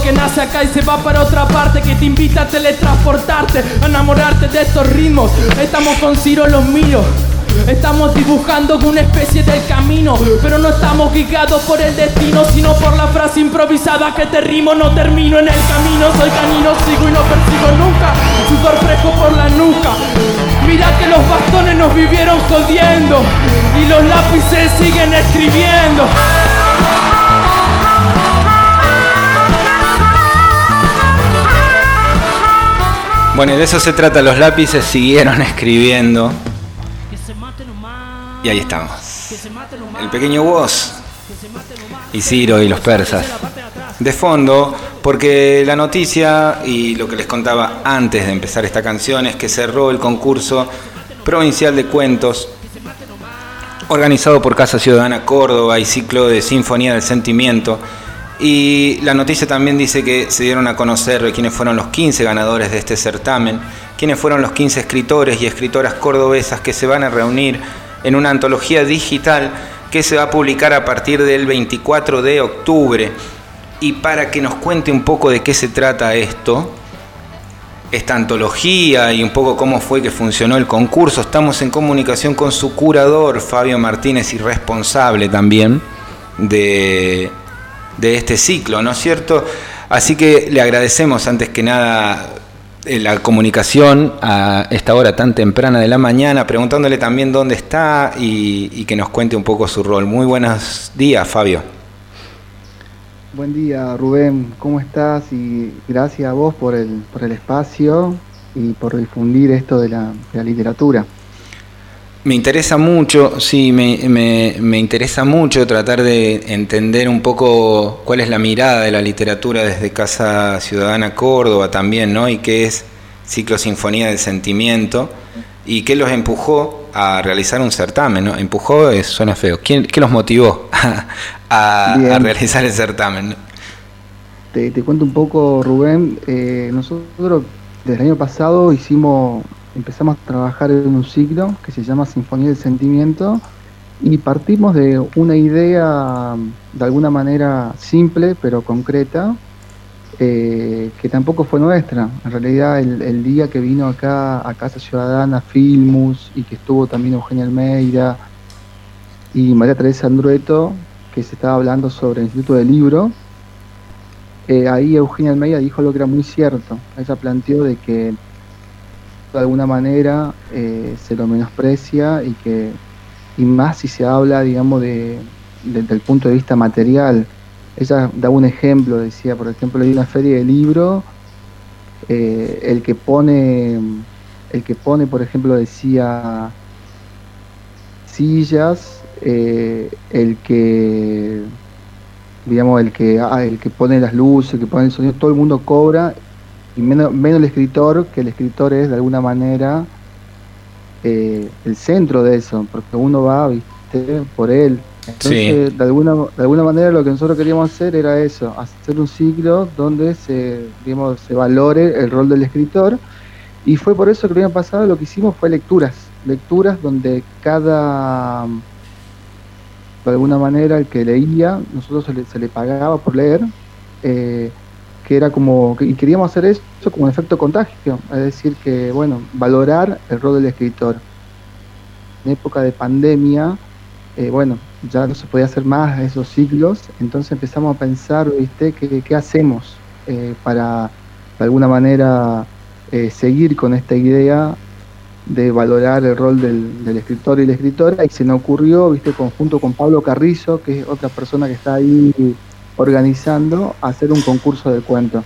que nace acá y se va para otra parte, que te invita a teletransportarte, a enamorarte de estos ritmos. Estamos con Ciro los míos. Estamos dibujando una especie del camino, pero no estamos guiados por el destino, sino por la frase improvisada que te rimo, no termino en el camino, soy canino, sigo y no persigo nunca, sudor fresco por la nuca. Mira que los bastones nos vivieron jodiendo y los lápices siguen escribiendo. Bueno, y de eso se trata, los lápices siguieron escribiendo. Y ahí estamos. El pequeño voz y Ciro y los persas. De fondo, porque la noticia y lo que les contaba antes de empezar esta canción es que cerró el concurso provincial de cuentos organizado por Casa Ciudadana Córdoba y ciclo de Sinfonía del Sentimiento y la noticia también dice que se dieron a conocer quiénes fueron los 15 ganadores de este certamen, quiénes fueron los 15 escritores y escritoras cordobesas que se van a reunir en una antología digital que se va a publicar a partir del 24 de octubre. Y para que nos cuente un poco de qué se trata esto, esta antología y un poco cómo fue que funcionó el concurso, estamos en comunicación con su curador, Fabio Martínez, y responsable también de de este ciclo, ¿no es cierto? Así que le agradecemos antes que nada eh, la comunicación a esta hora tan temprana de la mañana, preguntándole también dónde está y, que nos cuente un poco su rol. Muy buenos días, Fabio. Buen día, Rubén. ¿Cómo estás? Y gracias a vos por el, por el espacio y por difundir esto de la, de la literatura. Me interesa mucho, sí, me, me, interesa mucho tratar de entender un poco cuál es la mirada de la literatura desde Casa Ciudadana Córdoba también, ¿no? Y qué es Ciclo Sinfonía del Sentimiento y qué los empujó a realizar un certamen, ¿no? Empujó, es, suena feo. ¿Quién, ¿Qué los motivó a, realizar el certamen? Te, cuento un poco, Rubén. Eh, nosotros desde el año pasado hicimos empezamos a trabajar en un ciclo que se llama Sinfonía del Sentimiento y partimos de una idea de alguna manera simple pero concreta eh, que tampoco fue nuestra. En realidad el, día que vino acá a Casa Ciudadana Filmus y que estuvo también Eugenia Almeida y María Teresa Andrueto, que se estaba hablando sobre el Instituto del Libro, eh, ahí Eugenia Almeida dijo lo que era muy cierto. Ella planteó de que de alguna manera eh, se lo menosprecia y que y más si se habla digamos de, desde el punto de vista material. Ella daba un ejemplo decía por ejemplo hay una feria de libro eh, el que pone el que pone por ejemplo decía sillas eh, el que digamos el que ah, el que pone las luces el que pone el sonido todo el mundo cobra y menos, menos el escritor, que el escritor es de alguna manera eh, el centro de eso, porque uno va ¿viste? por él. Entonces, de, alguna, de alguna manera lo que nosotros queríamos hacer era eso, hacer un ciclo donde se, digamos, se valore el rol del escritor. Y fue por eso que el año pasado lo que hicimos fue lecturas, lecturas donde cada, de alguna manera, el que leía, nosotros se le, se le pagaba por leer. Eh, que era como, y queríamos hacer eso como un efecto contagio, es decir, que, bueno, valorar el rol del escritor. En época de pandemia, eh, bueno, ya no se podía hacer más esos ciclos, entonces empezamos a pensar, ¿viste?, qué, hacemos eh, para, de alguna manera, eh, seguir con esta idea de valorar el rol del, del, escritor y la escritora, y se nos ocurrió, ¿viste?, conjunto con Pablo Carrizo, que es otra persona que está ahí organizando hacer un concurso de cuentos.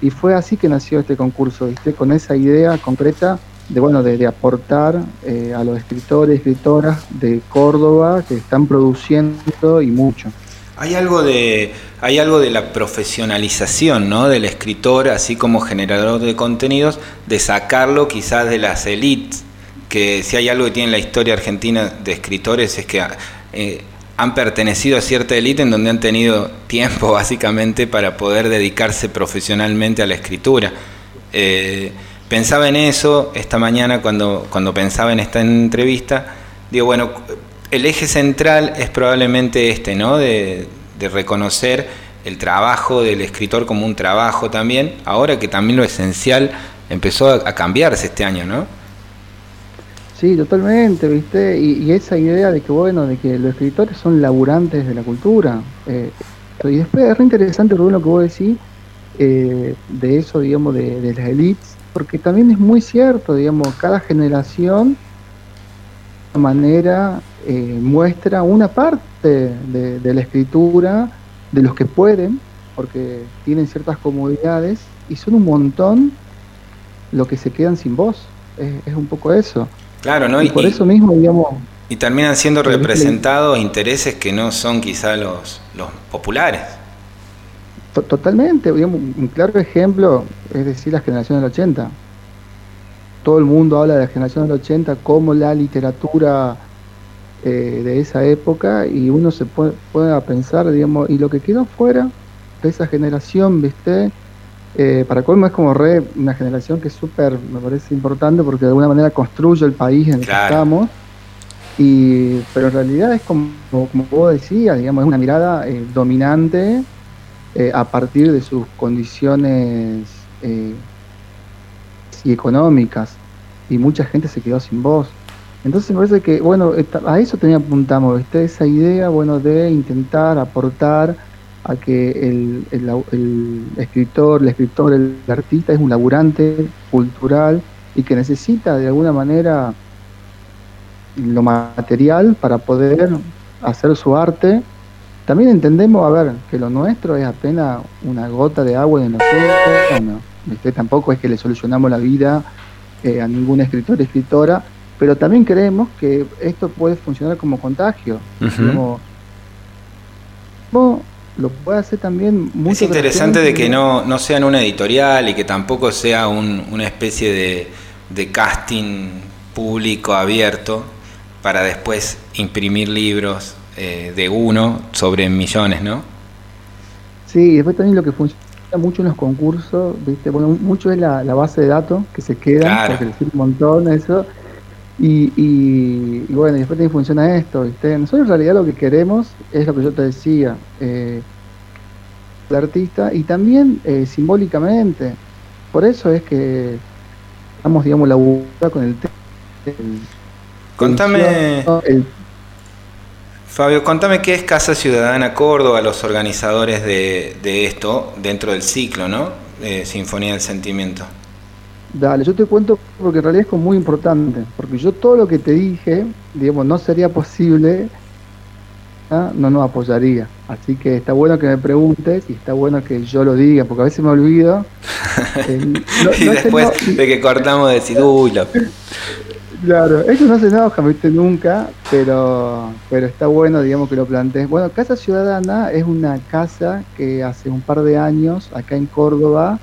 Y fue así que nació este concurso, ¿viste? con esa idea concreta de, bueno, de, aportar eh, a los escritores escritoras de Córdoba que están produciendo y mucho. Hay algo de, hay algo de la profesionalización ¿no? del escritor, así como generador de contenidos, de sacarlo quizás de las élites, que si hay algo que tiene la historia argentina de escritores es que eh, han pertenecido a cierta élite en donde han tenido tiempo básicamente para poder dedicarse profesionalmente a la escritura. Eh, pensaba en eso esta mañana cuando, cuando pensaba en esta entrevista. Digo, bueno, el eje central es probablemente este, ¿no? De, de reconocer el trabajo del escritor como un trabajo también, ahora que también lo esencial empezó a, cambiarse este año, ¿no? Sí, totalmente, ¿viste? Y, esa idea de que, bueno, de que los escritores son laburantes de la cultura. Eh, y después es re interesante, Rubén, lo que vos decís eh, de eso, digamos, de, las elites, porque también es muy cierto, digamos, cada generación de manera eh, muestra una parte de la escritura de los que pueden, porque tienen ciertas comodidades, y son un montón los que se quedan sin voz. Es, un poco eso. Claro, ¿no? Y, por eso mismo, digamos... Y terminan siendo representados intereses que no son quizá los, los populares. Totalmente, digamos, un claro ejemplo es decir la generación del 80. Todo el mundo habla de la generación del 80 como la literatura eh, de esa época y uno se puede, puede, pensar, digamos, y lo que quedó fuera de esa generación, ¿viste? Eh, para colmo es como re una generación que es súper, me parece importante porque de alguna manera construye el país en el que estamos. Y, pero en realidad es como, como vos decías, digamos, es una mirada eh, dominante a partir de sus condiciones y económicas. Y mucha gente se quedó sin voz. Entonces me parece que, bueno, a eso también apuntamos, ¿viste? esa idea, bueno, de intentar aportar a que el, el, escritor, el escritor, el, artista es un laburante cultural y que necesita de alguna manera lo material para poder hacer su arte. También entendemos, a ver, que lo nuestro es apenas una gota de agua en el océano. Tampoco es que le solucionamos la vida eh, a ningún escritor o escritora, pero también creemos que esto puede funcionar como contagio. Lo puede hacer también muy Es interesante de que no, no sean una editorial y que tampoco sea una especie de, casting público abierto para después imprimir libros eh, de uno sobre millones, ¿no? Sí, y después también lo que funciona mucho en los concursos, ¿viste? Bueno, mucho es la, base de datos que se queda, porque le sirve un montón eso, y, y, bueno, y después también funciona esto, ¿viste? Nosotros en realidad lo que queremos es lo que yo te decía, eh, el artista, y también eh, simbólicamente. Por eso es que estamos, digamos, la con el, el Contame, Fabio, contame qué es Casa Ciudadana Córdoba, los organizadores de, de esto dentro del ciclo, ¿no? Sinfonía del Sentimiento. Dale, yo te cuento porque en realidad es muy importante, porque yo todo lo que te dije, digamos, no sería posible, ¿ah? no nos apoyaría. Así que está bueno que me preguntes y está bueno que yo lo diga, porque a veces me olvido. Eh, y después de que cortamos decir, uy, Claro, eso no se enoja, ¿viste? Nunca, pero, pero está bueno, digamos, que lo plantees. Bueno, Casa Ciudadana es una casa que hace un par de años, acá en Córdoba,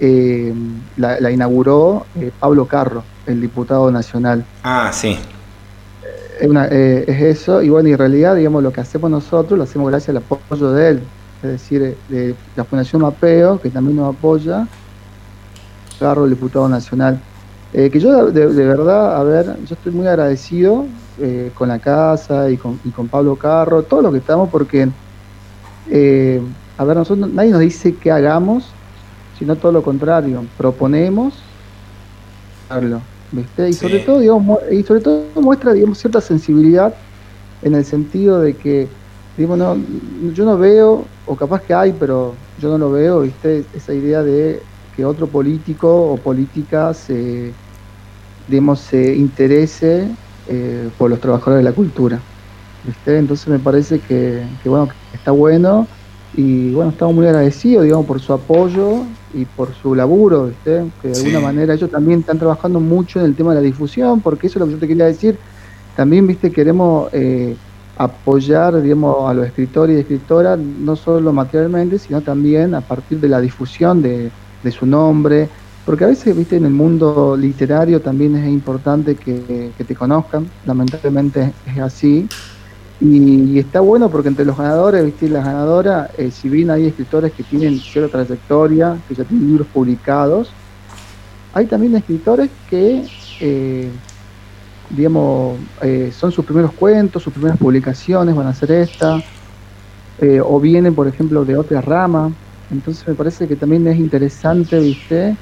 eh, la, inauguró eh, Pablo Carro, el diputado nacional. Ah, sí. Eh, es eso, y bueno, en realidad, digamos, lo que hacemos nosotros lo hacemos gracias al apoyo de él, es decir, de la Fundación Mapeo, que también nos apoya, Carro, el diputado nacional. que yo de, verdad, a ver, yo estoy muy agradecido con la casa y con, y con Pablo Carro, todo lo que estamos, porque, a ver, nosotros nadie nos dice qué hagamos, sino todo lo contrario, proponemos ¿viste? Y sobre todo, digamos, y sobre todo muestra, digamos, cierta sensibilidad en el sentido de que, digamos, no, yo no veo, o capaz que hay, pero yo no lo veo, ¿viste? Esa idea de que otro político o política se, digamos, se interese eh, por los trabajadores de la cultura, ¿viste? Entonces me parece que, que bueno, que está bueno y bueno, estamos muy agradecidos, digamos, por su apoyo y por su laburo, ¿viste? que de alguna manera ellos también están trabajando mucho en el tema de la difusión, porque eso es lo que yo te quería decir, también, viste, queremos eh, apoyar, digamos, a los escritores y escritoras, no solo materialmente, sino también a partir de la difusión de, su nombre, porque a veces, viste, en el mundo literario también es importante que, que te conozcan, lamentablemente es así, y, está bueno porque entre los ganadores, ¿viste? las ganadoras, eh, si bien hay escritores que tienen cierta trayectoria, que ya tienen libros publicados, hay también escritores que, eh, digamos, eh, son sus primeros cuentos, sus primeras publicaciones, van a ser esta. o vienen, por ejemplo, de otra rama. Entonces me parece que también es interesante, ¿viste?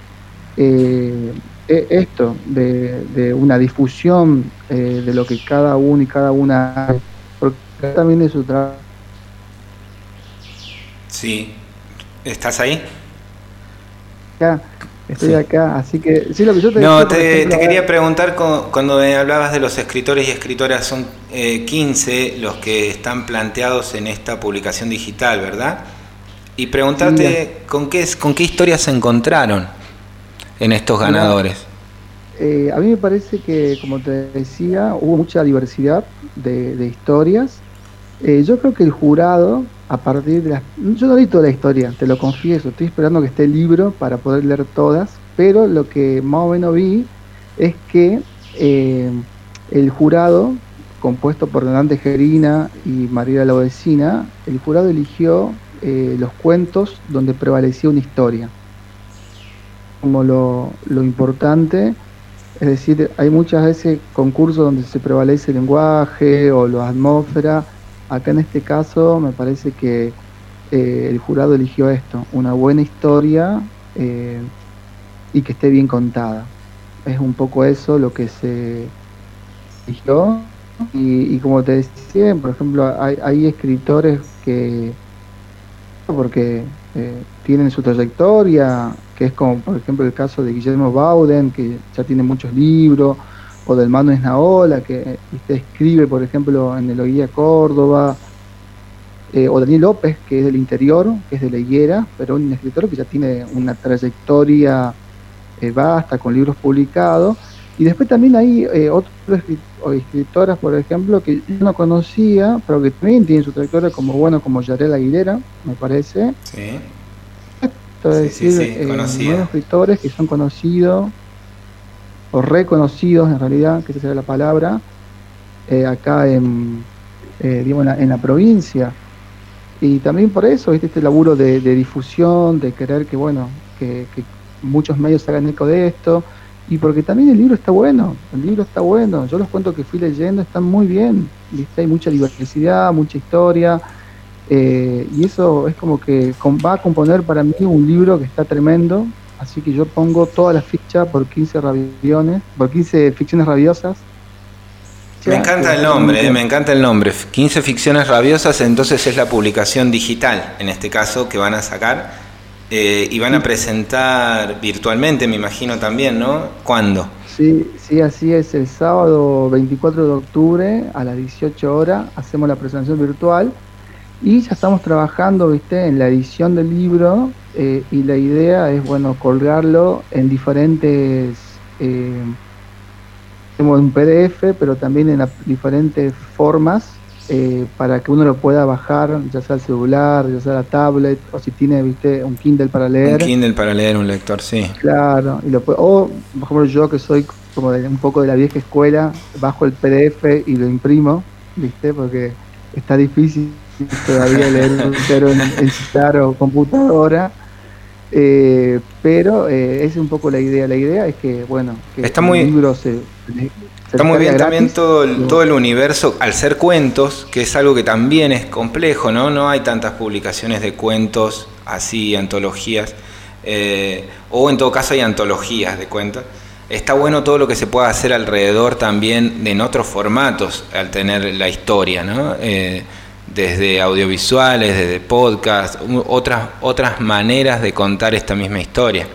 E, esto, de, una difusión de lo que cada uno y cada una también es su trabajo. Sí, ¿estás ahí? Ya, estoy acá, así que sí, lo que yo te No, te, quería preguntar cuando me hablabas de los escritores y escritoras, son 15 eh, los que están planteados en esta publicación digital, ¿verdad? Y preguntarte con qué con qué historias se encontraron en estos ganadores? Eh, a mí me parece que, como te decía, hubo mucha diversidad de, historias. Eh, yo creo que el jurado, a partir de las... Yo no leí toda la historia, te lo confieso, estoy esperando que esté el libro para poder leer todas, pero lo que más o menos vi es que eh, el jurado, compuesto por Dante Gerina y María Laudecina, el jurado eligió los cuentos donde prevalecía una historia como lo, importante. Es decir, hay muchas veces concursos donde se prevalece el lenguaje o la atmósfera. Acá en este caso me parece que eh, el jurado eligió esto, una buena historia eh, y que esté bien contada. Es un poco eso lo que se eligió. Y, como te decía, por ejemplo, hay, escritores que, porque eh, tienen su trayectoria, que es como por ejemplo el caso de Guillermo Bauden, que ya tiene muchos libros, o del Mano Esnaola, que escribe por ejemplo en el Oguía Córdoba, eh, o Daniel López, que es del interior, que es de la higuera, pero un escritor que ya tiene una trayectoria eh, vasta, con libros publicados. Y después también hay eh, otras escritoras, por ejemplo, que yo no conocía, pero que también tienen su trayectoria como bueno, como Yarela Aguilera, me parece. Sí es decir, eh, escritores que son conocidos o reconocidos en realidad, que esa sería la palabra, eh, acá en, eh, en, la, provincia. Y también por eso, ¿viste? este laburo de, difusión, de querer que, bueno, que, muchos medios hagan eco de esto, y porque también el libro está bueno, el libro está bueno, yo los cuentos que fui leyendo están muy bien, ¿viste? hay mucha diversidad, mucha historia, eh, y eso es como que va a componer para mí un libro que está tremendo. Así que yo pongo toda la ficha por 15 rabiones, por 15 ficciones rabiosas. Me encanta el nombre, eh, me encanta el nombre. 15 ficciones rabiosas, entonces es la publicación digital, en este caso, que van a sacar. Eh, y van a presentar virtualmente, me imagino también, ¿no? ¿Cuándo? Sí, sí, así es. El sábado 24 de octubre a las 18 horas hacemos la presentación virtual y ya estamos trabajando, viste, en la edición del libro eh, y la idea es, bueno, colgarlo en diferentes, eh, un PDF, pero también en diferentes formas eh, para que uno lo pueda bajar, ya sea el celular, ya sea la tablet, o si tiene, viste, un Kindle para leer. Un Kindle para leer, un lector, sí. Claro, y lo o, por ejemplo, yo que soy como de, un poco de la vieja escuela, bajo el PDF y lo imprimo, viste, porque está difícil todavía leer un en, en o computadora. Eh, pero eh, es un poco la idea. La idea es que, bueno, que está muy, libro se, Está muy bien también todo el, todo el universo, al ser cuentos, que es algo que también es complejo, ¿no? No hay tantas publicaciones de cuentos así, antologías, eh, o en todo caso hay antologías de cuentos. Está bueno todo lo que se pueda hacer alrededor también en otros formatos al tener la historia, ¿no? Desde audiovisuales, desde podcast, otras, otras maneras de contar esta misma historia.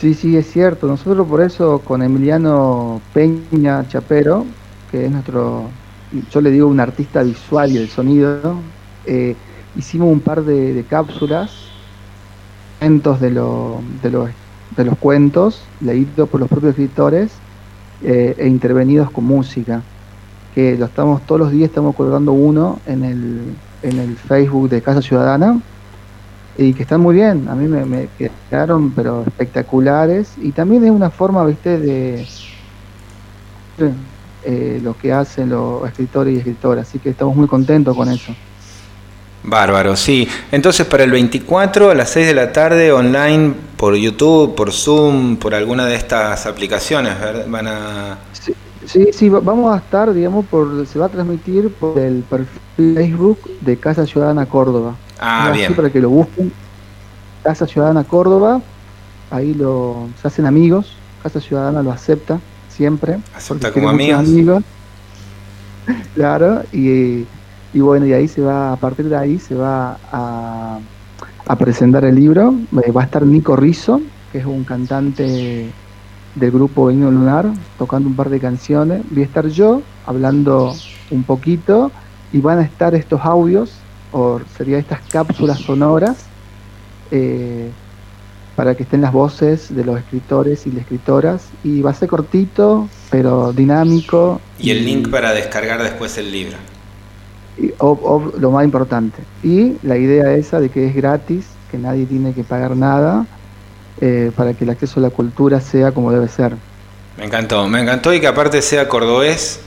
Sí, sí, es cierto. Nosotros por eso con Emiliano Peña Chapero, que es nuestro, yo le digo un artista visual y del sonido, eh, hicimos un par de, cápsulas, cuentos de, lo, de, los, de los cuentos, leídos por los propios escritores eh, e intervenidos con música que lo estamos todos los días, estamos colgando uno en el, en el Facebook de Casa Ciudadana y que están muy bien, a mí me, quedaron pero espectaculares y también es una forma, viste, de eh, lo que hacen los escritores y escritoras, así que estamos muy contentos con eso. Bárbaro, sí. Entonces para el 24 a las 6 de la tarde online por YouTube, por Zoom, por alguna de estas aplicaciones, ¿verdad? van a... Sí, sí, vamos a estar, digamos, por se va a transmitir por el perfil Facebook de Casa Ciudadana Córdoba. Ah, bien. para que lo busquen. Casa Ciudadana Córdoba, ahí lo se hacen amigos. Casa Ciudadana lo acepta siempre. Acepta como amigos. claro, y, y, bueno, y ahí se va, a partir de ahí se va a, a presentar el libro. Eh, va a estar Nico Rizzo, que es un cantante del grupo Himno Lunar, tocando un par de canciones. Voy a estar yo hablando un poquito y van a estar estos audios, o sería estas cápsulas sonoras, eh, para que estén las voces de los escritores y las escritoras. Y va a ser cortito, pero dinámico. Y el link para descargar después el libro. Y, lo más importante. Y la idea esa de que es gratis, que nadie tiene que pagar nada eh, para que el acceso a la cultura sea como debe ser. Me encantó, me encantó y que aparte sea cordobés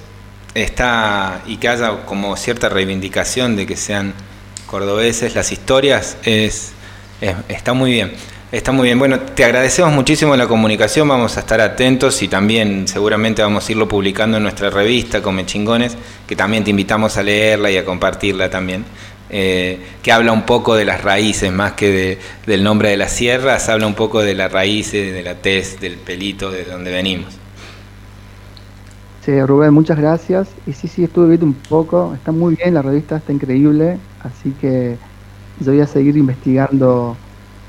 está y que haya como cierta reivindicación de que sean cordobeses las historias es, está muy bien. Está muy bien. Bueno, te agradecemos muchísimo la comunicación, vamos a estar atentos y también seguramente vamos a irlo publicando en nuestra revista Come Chingones, que también te invitamos a leerla y a compartirla también. Eh, que habla un poco de las raíces más que del nombre de las sierras, habla un poco de las raíces, de la tez, del pelito, de donde venimos. Sí, Rubén, muchas gracias. Y sí, sí, estuve viendo un poco, está muy bien, la revista está increíble, así que yo voy a seguir investigando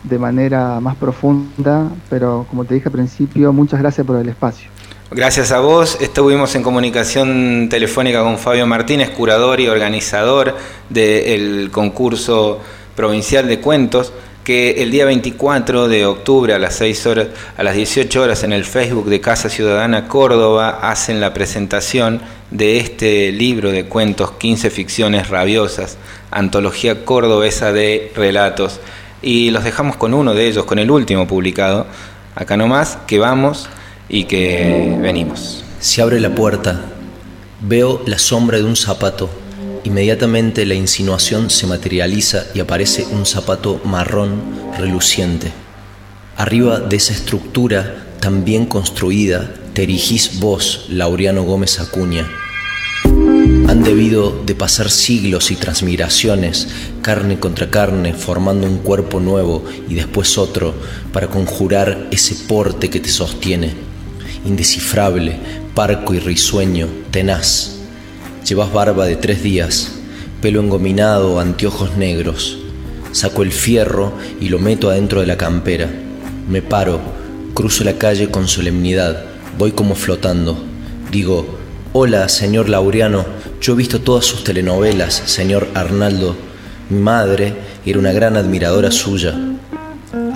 de manera más profunda, pero como te dije al principio, muchas gracias por el espacio. Gracias a vos, estuvimos en comunicación telefónica con Fabio Martínez, curador y organizador del concurso provincial de cuentos, que el día 24 de octubre a las 6 horas, a las 18 horas en el Facebook de Casa Ciudadana Córdoba hacen la presentación de este libro de cuentos 15 ficciones rabiosas, antología cordobesa de relatos. Y los dejamos con uno de ellos, con el último publicado, acá nomás, que vamos y que venimos. Se abre la puerta, veo la sombra de un zapato. Inmediatamente la insinuación se materializa y aparece un zapato marrón reluciente. Arriba de esa estructura tan bien construida te erigís vos, Laureano Gómez Acuña. Han debido de pasar siglos y transmigraciones, carne contra carne, formando un cuerpo nuevo y después otro, para conjurar ese porte que te sostiene indescifrable, parco y risueño, tenaz. Llevas barba de tres días, pelo engominado, anteojos negros. Saco el fierro y lo meto adentro de la campera. Me paro, cruzo la calle con solemnidad, voy como flotando. Digo, hola, señor Laureano, yo he visto todas sus telenovelas, señor Arnaldo. Mi madre era una gran admiradora suya.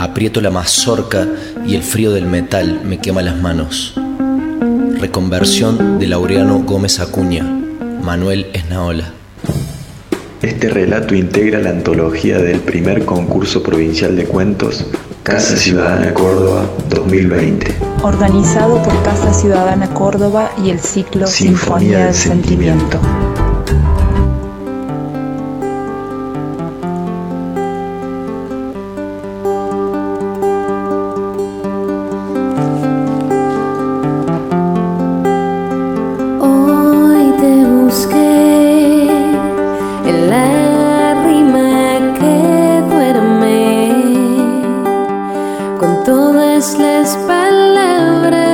Aprieto la mazorca y el frío del metal me quema las manos. Reconversión de Laureano Gómez Acuña, Manuel Esnaola. Este relato integra la antología del primer concurso provincial de cuentos Casa Ciudadana Córdoba 2020. Organizado por Casa Ciudadana Córdoba y el ciclo Sinfonía, del Sentimiento. Aqui.